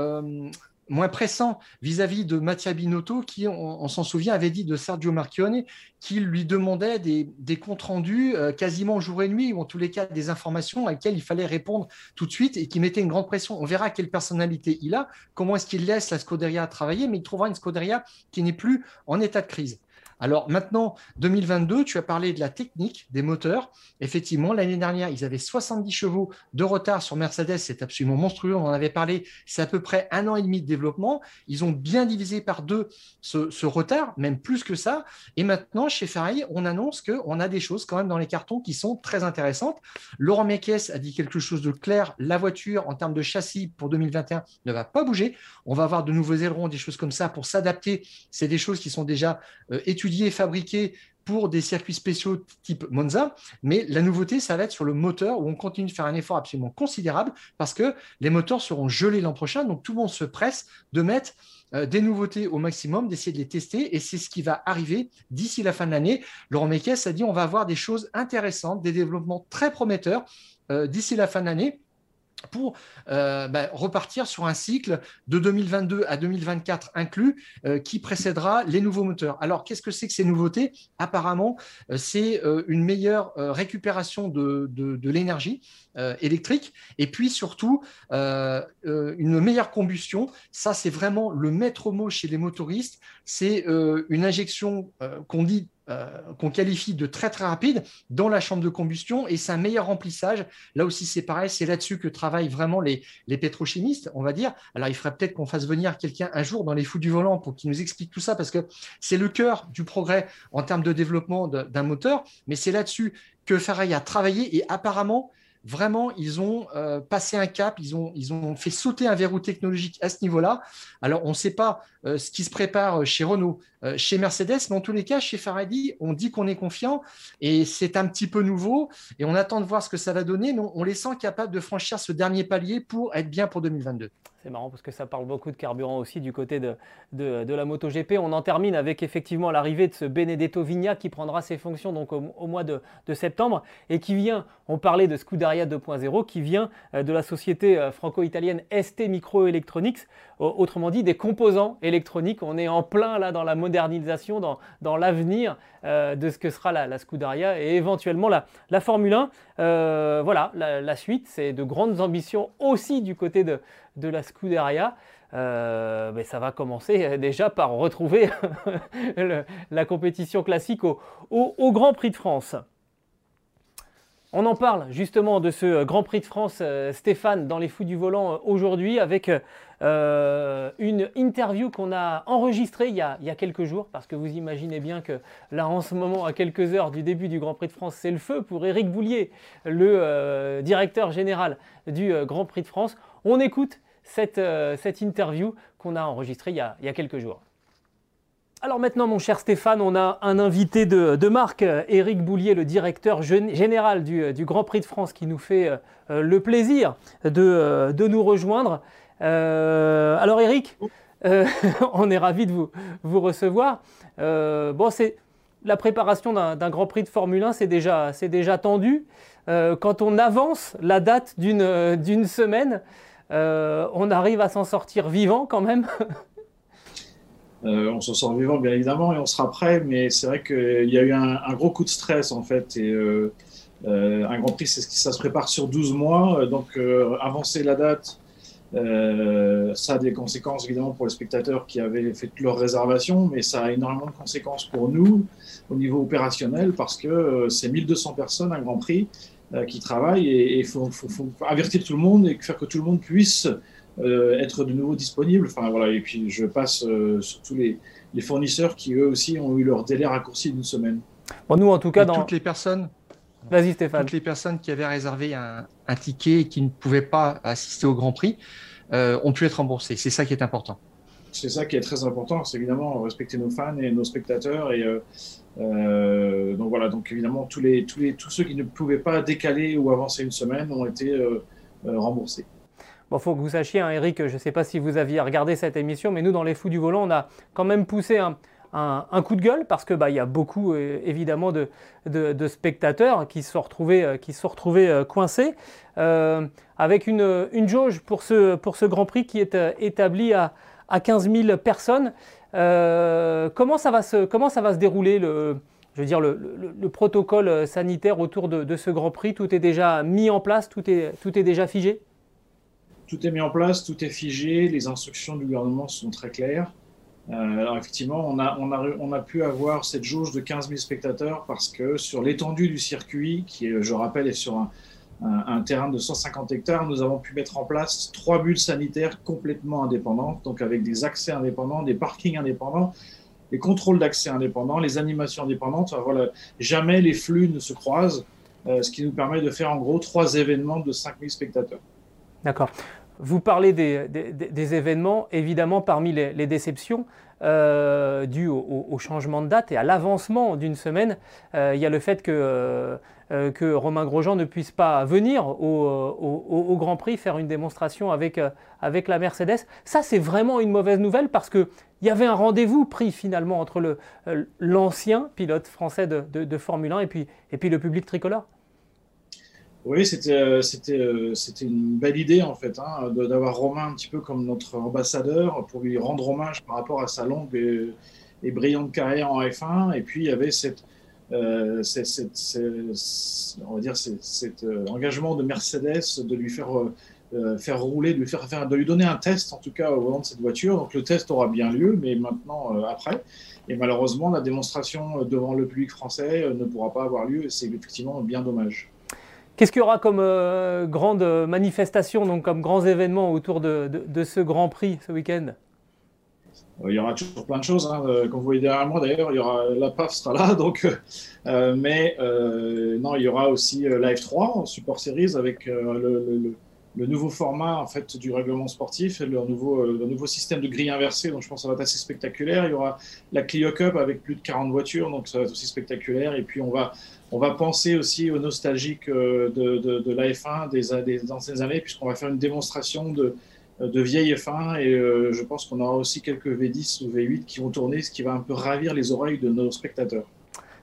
moins pressant vis-à-vis de Mattia Binotto, qui, on, s'en souvient, avait dit de Sergio Marchione qu'il lui demandait des, comptes rendus euh, quasiment jour et nuit, ou en tous les cas des informations à lesquelles il fallait répondre tout de suite et qui mettait une grande pression. On verra quelle personnalité il a, comment est-ce qu'il laisse la Scuderia travailler, mais il trouvera une Scuderia qui n'est plus en état de crise. Alors maintenant, 2022, tu as parlé de la technique des moteurs. Effectivement, l'année dernière, ils avaient 70 chevaux de retard sur Mercedes. C'est absolument monstrueux. On en avait parlé. C'est à peu près un an et demi de développement. Ils ont bien divisé par deux ce, retard, même plus que ça. Et maintenant, chez Ferrari, on annonce qu'on a des choses quand même dans les cartons qui sont très intéressantes. Laurent Mekies a dit quelque chose de clair. La voiture, en termes de châssis pour 2021, ne va pas bouger. On va avoir de nouveaux ailerons, des choses comme ça pour s'adapter. C'est des choses qui sont déjà euh, étudiées fabriqué pour des circuits spéciaux type Monza, mais la nouveauté, ça va être sur le moteur où on continue de faire un effort absolument considérable parce que les moteurs seront gelés l'an prochain, donc tout le monde se presse de mettre euh, des nouveautés au maximum, d'essayer de les tester, et c'est ce qui va arriver d'ici la fin de l'année. Laurent Mekies a dit on va avoir des choses intéressantes, des développements très prometteurs euh, d'ici la fin de l'année pour euh, bah, repartir sur un cycle de 2022 à 2024 inclus euh, qui précédera les nouveaux moteurs. Alors, qu'est-ce que c'est que ces nouveautés? Apparemment, euh, c'est une meilleure récupération de l'énergie électrique et puis surtout une meilleure combustion. Ça, c'est vraiment le maître mot chez les motoristes. C'est une injection qu'on dit euh, qu'on qualifie de très très rapide dans la chambre de combustion et c'est un meilleur remplissage. Là aussi, c'est pareil, c'est là-dessus que travaillent vraiment les, les pétrochimistes, on va dire. Alors, il faudrait peut-être qu'on fasse venir quelqu'un un jour dans les fous du volant pour qu'il nous explique tout ça parce que c'est le cœur du progrès en termes de développement d'un moteur, mais c'est là-dessus que Ferrari a travaillé et apparemment, vraiment, ils ont euh, passé un cap, ils ont, ils ont fait sauter un verrou technologique à ce niveau-là. Alors, on ne sait pas euh, ce qui se prépare chez Renault, euh, chez Mercedes, mais en tous les cas, chez Ferrari, on dit qu'on est confiant et c'est un petit peu nouveau et on attend de voir ce que ça va donner, mais on, les sent capables de franchir ce dernier palier pour être bien pour 2022. C'est marrant parce que ça parle beaucoup de carburant aussi du côté de, de, la MotoGP. On en termine avec effectivement l'arrivée de ce Benedetto Vigna qui prendra ses fonctions donc au, mois de, septembre et qui vient, on parlait de Scuderia 2.0, qui vient euh, de la société franco-italienne ST Microelectronics, autrement dit des composants et électronique. On est en plein là dans la modernisation, dans, l'avenir euh, de ce que sera la, Scuderia et éventuellement la, la Formule 1. Euh, voilà, la, suite, c'est de grandes ambitions aussi du côté de, de la Scuderia. Euh, mais ça va commencer déjà par retrouver la compétition classique au, au, Grand Prix de France. On en parle justement de ce Grand Prix de France, Stéphane, dans les fous du volant aujourd'hui, avec euh, une interview qu'on a enregistrée il y a, quelques jours, parce que vous imaginez bien que là en ce moment, à quelques heures du début du Grand Prix de France, c'est le feu pour Éric Boulier, le euh, directeur général du euh, Grand Prix de France. On écoute cette, interview qu'on a enregistrée il y a, quelques jours. Alors maintenant, mon cher Stéphane, on a un invité de, marque, Éric Boulier, le directeur général du, Grand Prix de France, qui nous fait le plaisir de, nous rejoindre. Euh, alors Éric, euh, on est ravi de vous, recevoir. bon, c'est la préparation d'un Grand Prix de Formule 1, c'est déjà, tendu. quand on avance la date d'une semaine, on arrive à s'en sortir vivant quand même Euh, on s'en sort vivant, bien évidemment, et on sera prêt, mais c'est vrai qu'il y a eu un, gros coup de stress, en fait. Et euh, euh, un Grand Prix, c'est ça se prépare sur 12 mois. Donc, avancer la date, ça a des conséquences, évidemment, pour les spectateurs qui avaient fait leur réservation, mais ça a énormément de conséquences pour nous au niveau opérationnel, parce que c'est 1200 personnes, un Grand Prix, qui travaillent, et il faut, faut, avertir tout le monde et faire que tout le monde puisse euh, être de nouveau disponible. Enfin, voilà, et puis je passe euh, sur tous les, fournisseurs qui eux aussi ont eu leur délai raccourci d'une semaine. Bon, nous en tout cas, dans... toutes les personnes. Vas-y Stéphane. Toutes les personnes qui avaient réservé un, ticket et qui ne pouvaient pas assister au Grand Prix euh, ont pu être remboursées. C'est ça qui est important. C'est ça qui est très important, c'est évidemment respecter nos fans et nos spectateurs. Et donc voilà, donc évidemment tous les, tous les tous ceux qui ne pouvaient pas décaler ou avancer une semaine ont été remboursés. Bon, faut que vous sachiez, hein, Eric, je ne sais pas si vous aviez regardé cette émission, mais nous, dans les Fous du Volant, on a quand même poussé un, coup de gueule parce que bah, y a beaucoup euh, évidemment de, spectateurs qui se sont retrouvés, euh, qui sont retrouvés euh, coincés avec une, jauge pour ce, pour ce Grand Prix qui est établie à, à 15 000 personnes. comment, ça va se, comment ça va se dérouler le, je veux dire, le, protocole sanitaire autour de, de, ce Grand Prix? Tout est déjà mis en place, tout est, tout est déjà figé? Tout est mis en place, tout est figé, les instructions du gouvernement sont très claires. Euh, alors effectivement, on a, on, a, on a pu avoir cette jauge de 15 000 spectateurs parce que sur l'étendue du circuit, qui je rappelle est sur un, un, terrain de 150 hectares, nous avons pu mettre en place trois bulles sanitaires complètement indépendantes, donc avec des accès indépendants, des parkings indépendants, des contrôles d'accès indépendants, les animations indépendantes. voilà, jamais les flux ne se croisent, euh, ce qui nous permet de faire en gros trois événements de 5 000 spectateurs. D'accord. Vous parlez des, événements, évidemment, parmi les, déceptions euh, dues au, changement de date et à l'avancement d'une semaine, euh, il y a le fait que, euh, que, Romain Grosjean ne puisse pas venir au, Grand Prix faire une démonstration avec, la Mercedes. Ça, c'est vraiment une mauvaise nouvelle parce qu'il y avait un rendez-vous pris finalement entre l'ancien pilote français de, Formule 1 et puis, et puis le public tricolore. Oui, c'était euh, euh, c'était une belle idée en fait hein, d'avoir Romain un petit peu comme notre ambassadeur pour lui rendre hommage par rapport à sa longue et, brillante carrière en F1. Et puis il y avait euh, cet engagement de Mercedes de lui faire faire rouler, de lui faire, faire, de lui donner un test en tout cas au volant de cette voiture. Donc le test aura bien lieu, mais maintenant après. Et malheureusement, la démonstration devant le public français ne pourra pas avoir lieu. C'est effectivement bien dommage. Qu'est-ce qu'il y aura comme euh, grande manifestation, donc comme grands événements autour de, ce Grand Prix ce week-end? Euh, il y aura toujours plein de choses. Euh, comme vous voyez derrière moi, d'ailleurs, il y aura la PAF sera là. Donc, mais non, il y aura aussi Live 3 en support series avec le, nouveau format en fait du règlement sportif le nouveau, le nouveau système de grille inversée. Donc, je pense que ça va être assez spectaculaire. Il y aura la Clio Cup avec plus de 40 voitures, donc ça va être aussi spectaculaire. Et puis, on va on va penser aussi aux nostalgiques euh, de, de, la F1 des, anciennes années, puisqu'on va faire une démonstration de, de vieille F1 et euh, je pense qu'on aura aussi quelques V10 ou V8 qui vont tourner, ce qui va un peu ravir les oreilles de nos spectateurs.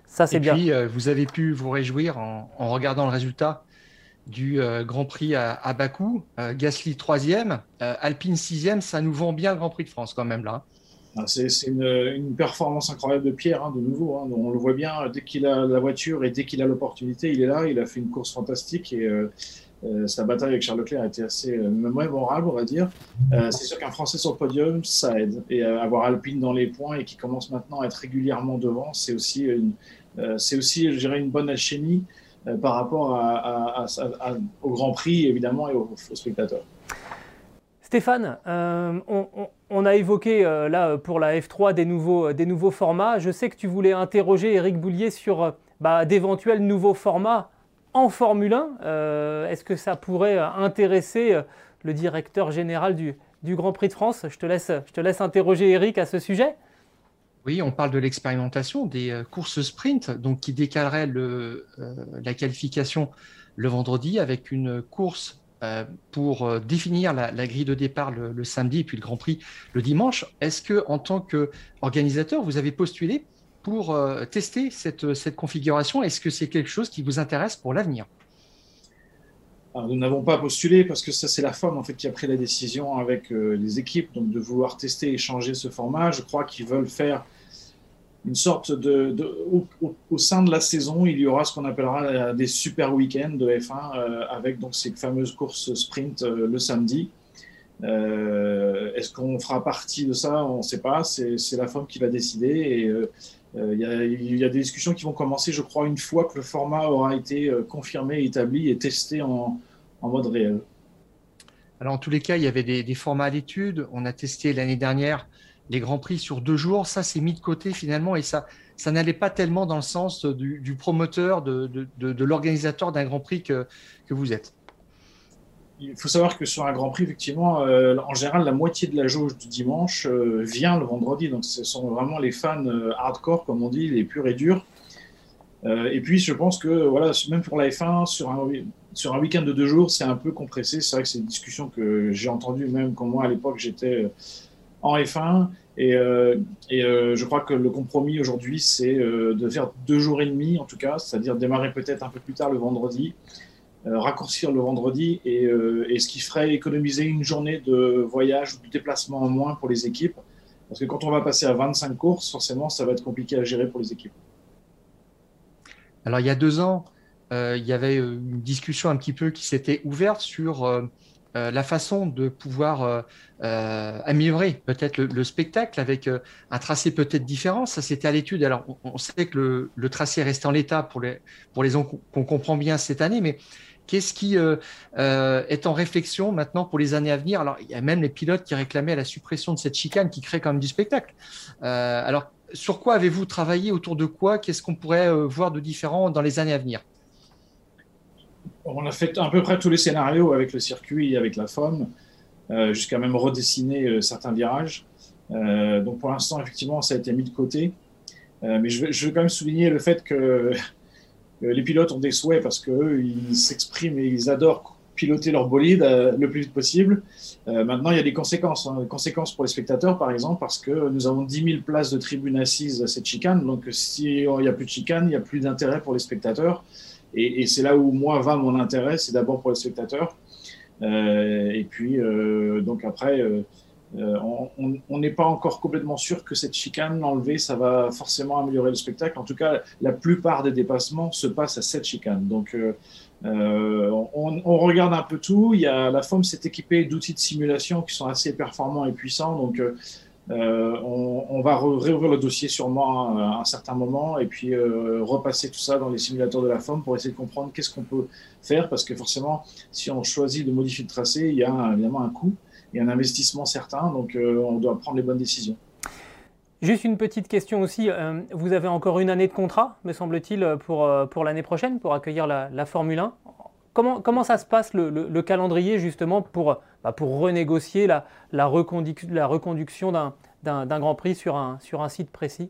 Ça, c'est bien. Et puis, euh, vous avez pu vous réjouir en, regardant le résultat du Grand Prix à, Bakou. Gasly 3e, Alpine 6e, ça nous vend bien le Grand Prix de France quand même là. Ah, c'est une, performance incroyable de Pierre, hein, de nouveau. Hein. On le voit bien, dès qu'il a la voiture et dès qu'il a l'opportunité, il est là. Il a fait une course fantastique et euh, euh, sa bataille avec Charles Leclerc a été assez euh, mémorable, on va dire. c'est sûr qu'un Français sur le podium, ça aide. Et avoir Alpine dans les points et qui commence maintenant à être régulièrement devant, c'est aussi, aussi, je dirais, une bonne alchimie par rapport au Grand Prix, évidemment, et aux spectateurs. Stéphane, euh, on, a évoqué euh, là pour la F3 des nouveaux, formats. Je sais que tu voulais interroger Eric Boulier sur euh, bah, d'éventuels nouveaux formats en Formule 1. Est-ce que ça pourrait intéresser le directeur général du, Grand Prix de France? Je te, laisse, je te laisse interroger Eric à ce sujet. Oui, on parle de l'expérimentation des courses sprint, donc qui décalerait le, la qualification le vendredi avec une course pour définir la, grille de départ le, samedi et puis le Grand Prix le dimanche. Est-ce que, en tant qu'organisateur, vous avez postulé pour euh, tester cette configuration? Est-ce que c'est quelque chose qui vous intéresse pour l'avenir? Nous n'avons pas postulé parce que ça c'est la FOM en fait qui a pris la décision avec euh, les équipes donc de vouloir tester et changer ce format. Je crois qu'ils veulent faire une sorte de, au, sein de la saison, il y aura ce qu'on appellera euh, des super week-ends de F1 avec donc ces fameuses courses sprint le samedi. Est-ce qu'on fera partie de ça? On ne sait pas. C'est la FOM qui va décider et euh, il y, a des discussions qui vont commencer, je crois, une fois que le format aura été euh, confirmé, établi et testé en, mode réel. Alors, en tous les cas, il y avait des, formats à l'étude. On a testé l'année dernière les Grands Prix sur deux jours. Ça, c'est mis de côté finalement et ça, n'allait pas tellement dans le sens du, promoteur, de, l'organisateur d'un Grand Prix que vous êtes il faut savoir que sur un Grand Prix, effectivement, euh, en général, la moitié de la jauge du dimanche euh, vient le vendredi. Donc, ce sont vraiment les fans euh, hardcore, comme on dit, les purs et durs. et puis, je pense que, voilà, même pour la F1, sur un, sur un week-end de deux jours, c'est un peu compressé. C'est vrai que c'est une discussion que j'ai entendue même quand moi, à l'époque, j'étais en F1. Et, je crois que le compromis aujourd'hui, c'est de faire deux jours et demi, en tout cas, c'est-à-dire démarrer peut-être un peu plus tard le vendredi raccourcir le vendredi euh, et, ce qui ferait économiser une journée de voyage ou de déplacement en moins pour les équipes. Parce que quand on va passer à 25 courses, forcément, ça va être compliqué à gérer pour les équipes. Alors, il y a deux ans, euh, il y avait une discussion un petit peu qui s'était ouverte sur la façon de pouvoir améliorer peut-être le, spectacle avec un tracé peut-être différent. Ça, c'était à l'étude. Alors, on, sait que le, le tracé reste en l'état pour les, pour les qu'on comprend bien cette année, mais Qu'est-ce qui euh, euh, est en réflexion maintenant pour les années à venir? Alors, il y a même les pilotes qui réclamaient la suppression de cette chicane qui crée quand même du spectacle. Euh, alors, sur quoi avez-vous travaillé? Autour de quoi? Qu'est-ce qu'on pourrait voir de différent dans les années à venir? On a fait à peu près tous les scénarios avec le circuit, avec la FOM, jusqu'à même redessiner certains virages. donc, pour l'instant, effectivement, ça a été mis de côté. mais je veux quand même souligner le fait que les pilotes ont des souhaits parce qu'eux, ils s'expriment et ils adorent piloter leur bolide euh, le plus vite possible. Euh, maintenant, il y a des conséquences. Hein. Conséquences pour les spectateurs, par exemple, parce que nous avons 10 000 places de tribunes assises à cette chicane. Donc, s'il n'y a plus de chicane, il n'y a plus d'intérêt pour les spectateurs. Et, c'est là où moi va mon intérêt, c'est d'abord pour les spectateurs. et puis, donc après, on n'est pas encore complètement sûr que cette chicane, l'enlever, ça va forcément améliorer le spectacle. En tout cas, la plupart des dépassements se passent à cette chicane. Donc, euh, euh, on, regarde un peu tout. Il y a, la FOM s'est équipée d'outils de simulation qui sont assez performants et puissants. Donc, euh, on, va réouvrir le dossier sûrement à un certain moment et puis repasser tout ça dans les simulateurs de la FOM pour essayer de comprendre qu'est-ce qu'on peut faire. Parce que forcément, si on choisit de modifier le tracé, il y a évidemment un coût et un investissement certain. Donc, euh, on doit prendre les bonnes décisions. Juste une petite question aussi. Euh, vous avez encore une année de contrat, me semble-t-il, pour, euh, pour l'année prochaine, pour accueillir la, Formule 1. Comment, comment, ça se passe le, calendrier justement pour, bah, pour renégocier la, la, la reconduction d'un Grand Prix sur un, sur un site précis?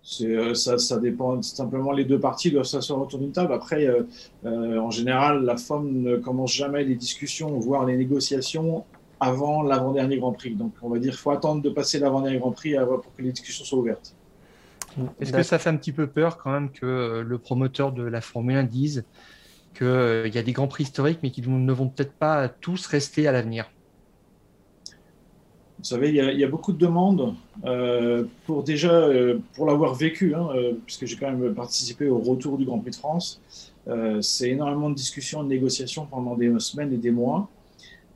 Ça, ça, dépend simplement les deux parties doivent s'asseoir autour d'une table. Après, en général, la FOM ne commence jamais les discussions, voire les négociations avant l'avant-dernier Grand Prix. Donc, on va dire qu'il faut attendre de passer l'avant-dernier Grand Prix pour que les discussions soient ouvertes. Est-ce que ça fait un petit peu peur quand même que euh, le promoteur de la Formule 1 dise qu'il euh, y a des Grands Prix historiques, mais qu'ils ne vont peut-être pas tous rester à l'avenir? Vous savez, il y, a, beaucoup de demandes euh, pour déjà, pour l'avoir vécu, hein, puisque j'ai quand même participé au retour du Grand Prix de France. C'est énormément de discussions, de négociations pendant des semaines et des mois.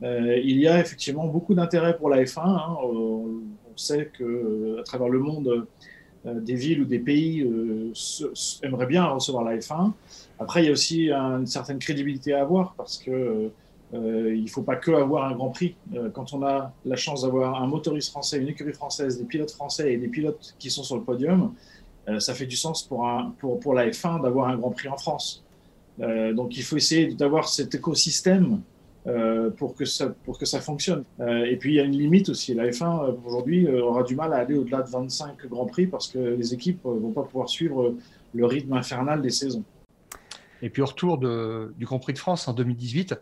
Euh, il y a effectivement beaucoup d'intérêt pour la F1. Hein. On, sait que euh, à travers le monde, euh, des villes ou des pays aimeraient bien recevoir la F1. Après, il y a aussi une certaine crédibilité à avoir parce que il ne faut pas que avoir un Grand Prix. quand on a la chance d'avoir un motoriste français, une écurie française, des pilotes français et des pilotes qui sont sur le podium, ça fait du sens pour, pour, pour la F1 d'avoir un Grand Prix en France. donc il faut essayer d'avoir cet écosystème pour, que ça, pour que ça fonctionne. et puis il y a une limite aussi. La F1 aujourd'hui aura du mal à aller au-delà de 25 Grands Prix parce que les équipes ne vont pas pouvoir suivre le rythme infernal des saisons. Et puis au retour du Grand Prix de France en 2018,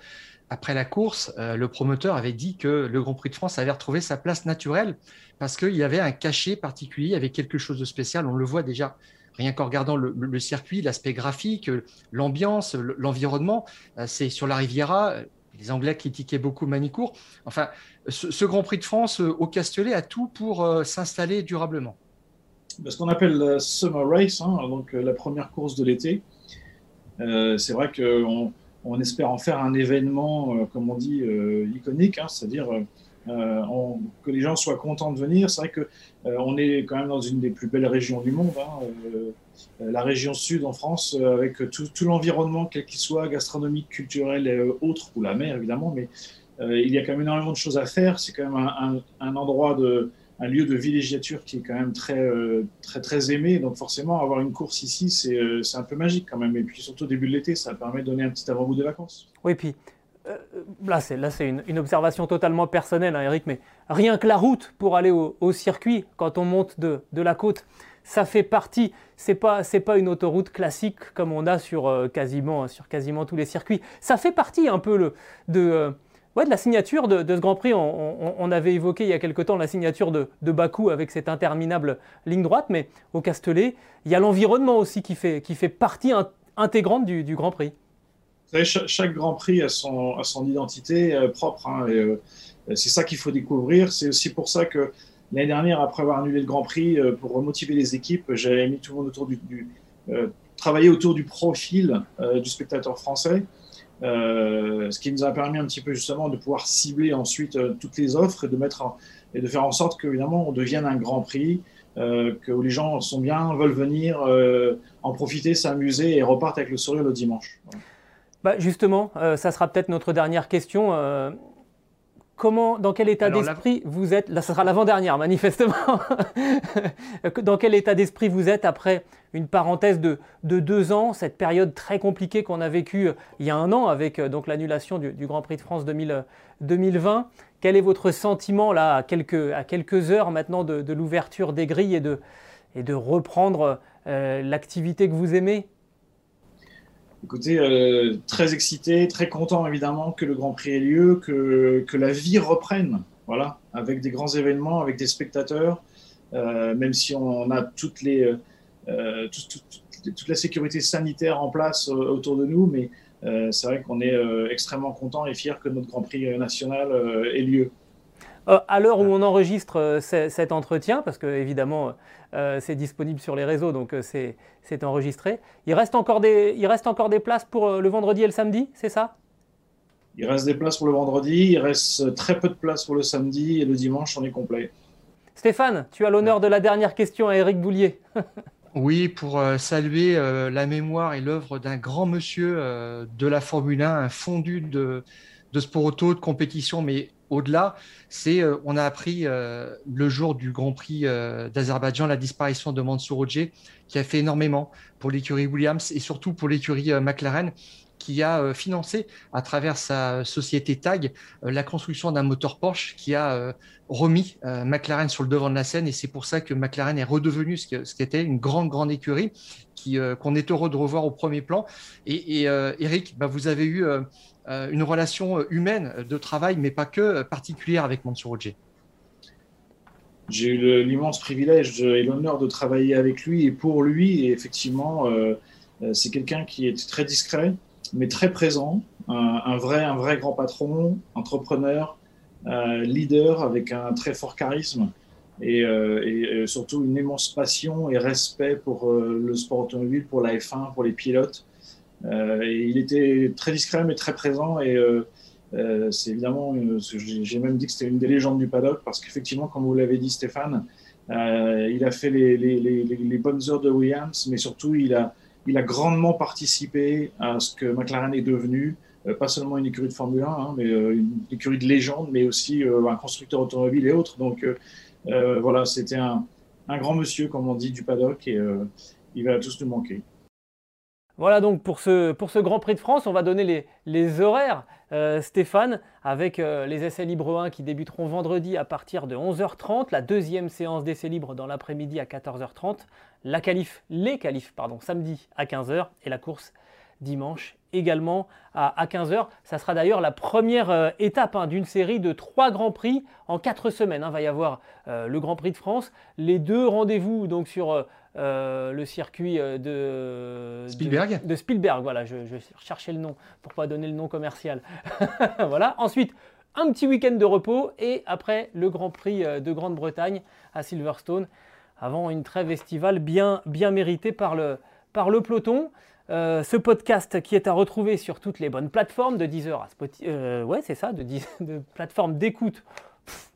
après la course, euh, le promoteur avait dit que le Grand Prix de France avait retrouvé sa place naturelle parce qu'il y avait un cachet particulier, avait quelque chose de spécial. On le voit déjà rien qu'en regardant le, circuit, l'aspect graphique, l'ambiance, l'environnement. Euh, c'est sur la Riviera. Les Anglais critiquaient beaucoup Manicourt. Enfin, ce, Grand Prix de France euh, au Castellet a tout pour s'installer durablement. Ce qu'on appelle la Summer Race, hein, donc la première course de l'été. c'est vrai qu'on on espère en faire un événement, euh, comme on dit, euh, iconique, hein, c'est-à-dire euh, que les gens soient contents de venir. C'est vrai que on est quand même dans une des plus belles régions du monde, hein, la région sud en France, avec tout, l'environnement, quel qu'il soit, gastronomique, culturel et autres, ou la mer évidemment, mais il y a quand même énormément de choses à faire. C'est quand même un endroit de, un lieu de villégiature qui est quand même très, euh, très, très aimé. Donc forcément, avoir une course ici, euh, c'est un peu magique quand même. Et puis surtout au début de l'été, ça permet de donner un petit avant-goût des vacances. Oui, puis euh, là, c'est c'est une, observation totalement personnelle, hein, Eric, mais rien que la route pour aller au, circuit quand on monte de, de, la côte, ça fait partie. C'est pas c'est pas une autoroute classique comme on a sur quasiment sur quasiment tous les circuits. Ça fait partie un peu de Ouais, de la signature de, ce Grand Prix, on, avait évoqué il y a quelque temps la signature de, Bakou avec cette interminable ligne droite, mais au Castellet, il y a l'environnement aussi qui fait, qui fait partie intégrante du, Grand Prix. Chaque, Grand Prix a son, identité euh, propre, hein, euh, c'est ça qu'il faut découvrir. C'est aussi pour ça que l'année dernière, après avoir annulé le Grand Prix, euh, pour remotiver les équipes, j'avais mis tout le monde autour du, travailler autour du profil du spectateur français. Euh, ce qui nous a permis un petit peu justement de pouvoir cibler ensuite euh, toutes les offres et de, mettre et de faire en sorte qu'évidemment on devienne un grand prix, euh, que les gens sont bien, veulent venir en profiter, s'amuser et repartent avec le sourire le dimanche. Bah justement, ça sera peut-être notre dernière question comment, dans quel état d'esprit vous êtes Là, ce sera l'avant-dernière, manifestement. dans quel état d'esprit vous êtes après une parenthèse de, deux ans, cette période très compliquée qu'on a vécue euh, il y a un an avec euh, donc l'annulation du, Grand Prix de France 2020 Quel est votre sentiment là, à quelques, à quelques heures maintenant de, l'ouverture des grilles et de, et de reprendre euh, l'activité que vous aimez? Écoutez, euh, très excité, très content évidemment que le Grand Prix ait lieu, que, la vie reprenne, voilà, avec des grands événements, avec des spectateurs, euh, même si on a euh, toute la sécurité sanitaire en place autour de nous, mais c'est vrai qu'on est extrêmement content et fier que notre Grand Prix national ait lieu. Euh, à l'heure où on enregistre euh, cet entretien, parce que évidemment euh, c'est disponible sur les réseaux, donc c'est enregistré, il reste, encore des, il reste encore des places pour le vendredi et le samedi, c'est ça? Il reste des places pour le vendredi, il reste très peu de places pour le samedi et le dimanche on est complet. Stéphane, tu as l'honneur de la dernière question à Eric Boulier. Oui, pour saluer la mémoire et l'œuvre d'un grand monsieur de la Formule 1, un fondu de, de sport auto, de compétition, mais au-delà, c'est euh, on a appris euh, le jour du Grand Prix euh, d'Azerbaïdjan la disparition de Mansour Ogier, qui a fait énormément pour l'écurie Williams et surtout pour l'écurie McLaren, qui a financé à travers sa société TAG la construction d'un moteur Porsche qui a remis McLaren sur le devant de la scène et c'est pour ça que McLaren est redevenu ce qui était une grande grande écurie qu'on est heureux de revoir au premier plan. Et, Eric, bah, vous avez eu euh, une relation euh, humaine de travail, mais pas que, euh, particulière avec Mansour Roger J'ai eu l'immense privilège et l'honneur de travailler avec lui et pour lui. Et effectivement, c'est quelqu'un qui est très discret, mais très présent, un, vrai, un vrai grand patron, entrepreneur, leader avec un très fort charisme et, et, surtout une immense passion et respect pour le sport automobile, pour la F1, pour les pilotes. Euh, il était très discret mais très présent et euh, euh, c'est évidemment, j'ai même dit que c'était une des légendes du paddock parce qu'effectivement, comme vous l'avez dit Stéphane, il a fait les, bonnes heures de Williams, mais surtout il a, il a grandement participé à ce que McLaren est devenu, pas seulement une écurie de Formule 1, hein, mais une écurie de légende, mais aussi un constructeur automobile et autres. Donc voilà, c'était un, grand monsieur, comme on dit, du paddock et il va tous nous manquer. Voilà donc pour ce, Grand Prix de France, on va donner les, horaires, euh, Stéphane, avec euh, les essais libres 1 qui débuteront vendredi à partir de 11h30, la deuxième séance d'essais libres dans l'après-midi à 14h30, la qualif, les qualifs pardon, samedi à 15h et la course dimanche également à, 15h. Ça sera d'ailleurs la première euh, étape hein, d'une série de trois Grands Prix en quatre semaines. Il hein. va y avoir le Grand Prix de France, les deux rendez-vous donc sur euh, le circuit euh, de Spielberg. De, Spielberg, voilà, je, je, cherchais le nom pour pas donner le nom commercial. voilà. Ensuite, un petit week-end de repos et après le Grand Prix euh, de Grande-Bretagne à Silverstone, avant une trêve estivale bien, bien méritée par le, par le peloton. ce podcast qui est à retrouver sur toutes les bonnes plateformes de Deezer à Spotify, ouais c'est ça, de, d'écoute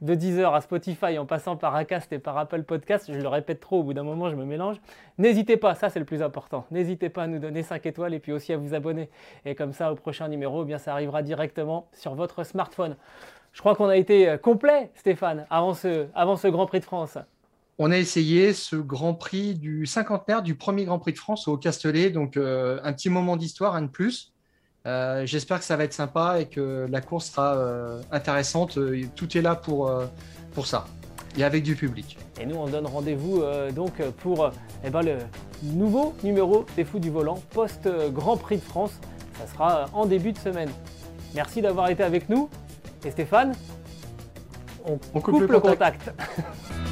de Deezer à Spotify en passant par Acast et par Apple Podcast, je le répète trop, au bout d'un moment je me mélange. N'hésitez pas, ça c'est le plus important. N'hésitez pas à nous donner 5 étoiles et puis aussi à vous abonner. Et comme ça, au prochain numéro, eh bien ça arrivera directement sur votre smartphone. Je crois qu'on a été euh, complet, Stéphane, avant ce, avant ce Grand Prix de France. On a essayé ce Grand Prix du cinquantenaire du premier Grand Prix de France au Castellet, donc euh, un petit moment d'histoire, un de plus. Euh, j'espère que ça va être sympa et que la course sera euh, intéressante. Tout est là pour, euh, pour ça et avec du public. Et nous, on donne rendez-vous donc pour eh ben, le nouveau numéro des Fous du Volant post-Grand Prix de France. Ça sera en début de semaine. Merci d'avoir été avec nous. Et Stéphane, on, coupe, le contact.